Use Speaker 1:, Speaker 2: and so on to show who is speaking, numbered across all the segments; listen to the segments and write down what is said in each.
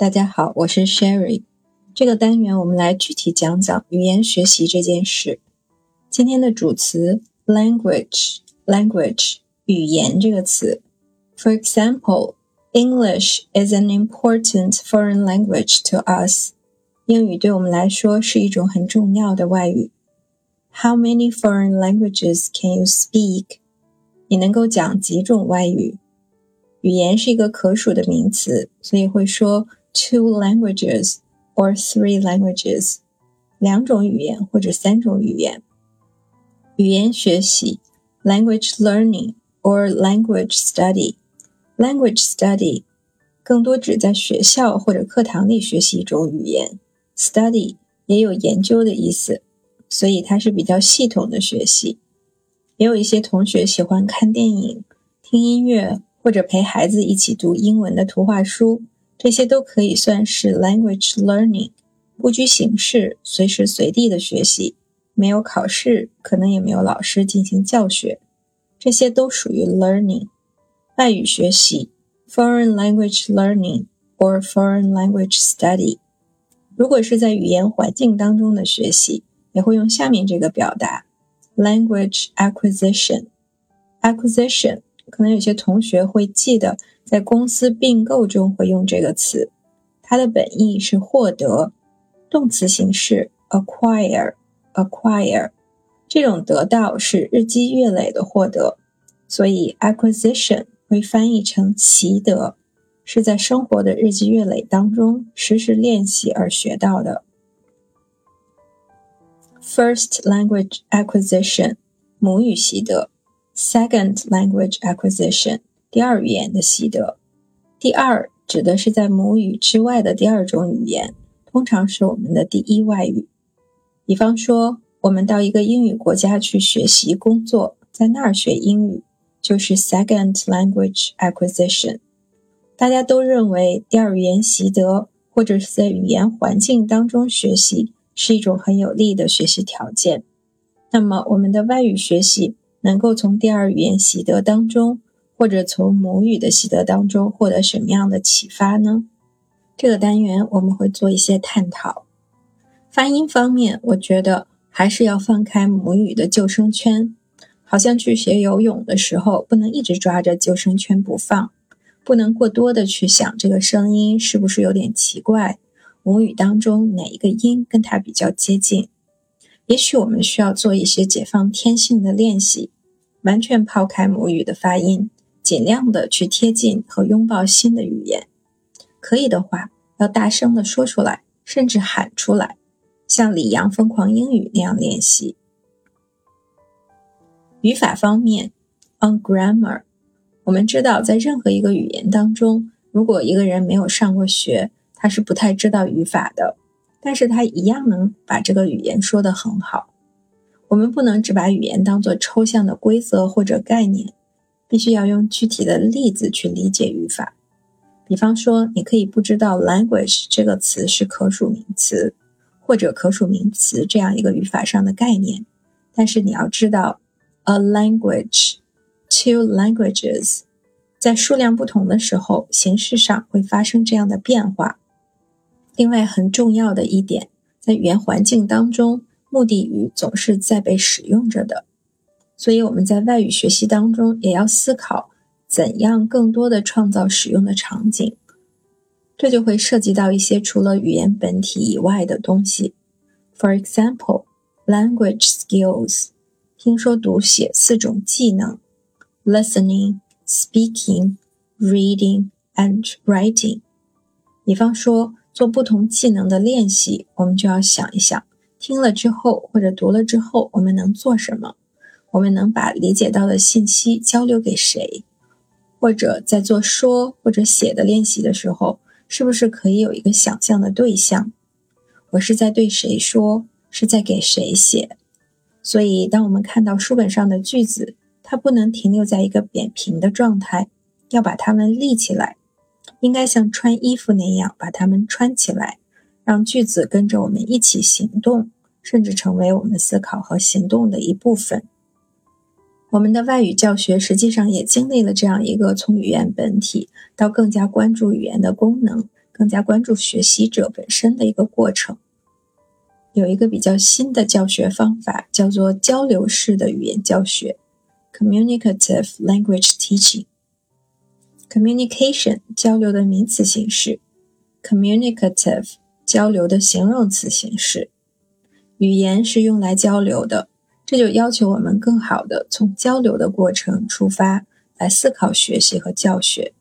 Speaker 1: 大家好，我是 Sherry。这个单元我们来具体讲讲语言学习这件事。今天的主词 language，language 语言这个词。For example, English is an important foreign language to us. 英语对我们来说是一种很重要的外语。How many foreign languages can you speak? 你能够讲几种外语？语言是一个可数的名词，所以会说 two languages or three languages，两种语言或者三种语言。语言学习 language learning or language study。language study 更多指在学校或者课堂里学习一种语言，study 也有研究的意思，所以它是比较系统的学习。也有一些同学喜欢看电影、听音乐。或者陪孩子一起读英文的图画书，这些都可以算是 language learning，不拘形式、随时随地的学习，没有考试，可能也没有老师进行教学，这些都属于 learning。外语学习 foreign language learning or foreign language study。如果是在语言环境当中的学习，也会用下面这个表达 language acquisition。acquisition 可能有些同学会记得，在公司并购中会用这个词，它的本意是获得，动词形式 acquire，acquire，这种得到是日积月累的获得，所以 acquisition 会翻译成习得，是在生活的日积月累当中实时练习而学到的。First language acquisition，母语习得。Second language acquisition，第二语言的习得。第二指的是在母语之外的第二种语言，通常是我们的第一外语。比方说，我们到一个英语国家去学习工作，在那儿学英语，就是 second language acquisition。大家都认为第二语言习得，或者是在语言环境当中学习，是一种很有利的学习条件。那么，我们的外语学习。能够从第二语言习得当中，或者从母语的习得当中获得什么样的启发呢？这个单元我们会做一些探讨。发音方面，我觉得还是要放开母语的救生圈，好像去学游泳的时候，不能一直抓着救生圈不放，不能过多的去想这个声音是不是有点奇怪，母语当中哪一个音跟它比较接近。也许我们需要做一些解放天性的练习，完全抛开母语的发音，尽量的去贴近和拥抱新的语言。可以的话，要大声的说出来，甚至喊出来，像李阳疯狂英语那样练习。语法方面，on grammar，我们知道，在任何一个语言当中，如果一个人没有上过学，他是不太知道语法的。但是他一样能把这个语言说得很好。我们不能只把语言当做抽象的规则或者概念，必须要用具体的例子去理解语法。比方说，你可以不知道 language 这个词是可数名词或者可数名词这样一个语法上的概念，但是你要知道 a language, two languages，在数量不同的时候，形式上会发生这样的变化。另外很重要的一点，在语言环境当中，目的语总是在被使用着的，所以我们在外语学习当中也要思考怎样更多的创造使用的场景。这就会涉及到一些除了语言本体以外的东西，For example, language skills，听说读写四种技能，listening, speaking, reading and writing。比方说。做不同技能的练习，我们就要想一想，听了之后或者读了之后，我们能做什么？我们能把理解到的信息交流给谁？或者在做说或者写的练习的时候，是不是可以有一个想象的对象？我是在对谁说？是在给谁写？所以，当我们看到书本上的句子，它不能停留在一个扁平的状态，要把它们立起来。应该像穿衣服那样把它们穿起来，让句子跟着我们一起行动，甚至成为我们思考和行动的一部分。我们的外语教学实际上也经历了这样一个从语言本体到更加关注语言的功能、更加关注学习者本身的一个过程。有一个比较新的教学方法，叫做交流式的语言教学 （communicative language teaching）。communication 交流的名词形式，communicative 交流的形容词形式。语言是用来交流的，这就要求我们更好的从交流的过程出发来思考学习和教学。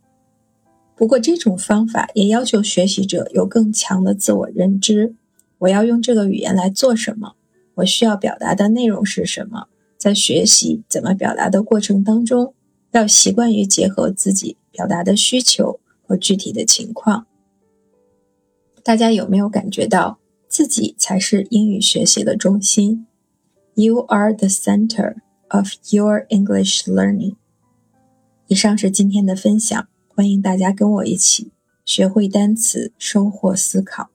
Speaker 1: 不过，这种方法也要求学习者有更强的自我认知。我要用这个语言来做什么？我需要表达的内容是什么？在学习怎么表达的过程当中，要习惯于结合自己表达的需求和具体的情况。大家有没有感觉到自己才是英语学习的中心？You are the center of your English learning。以上是今天的分享，欢迎大家跟我一起学会单词，收获思考。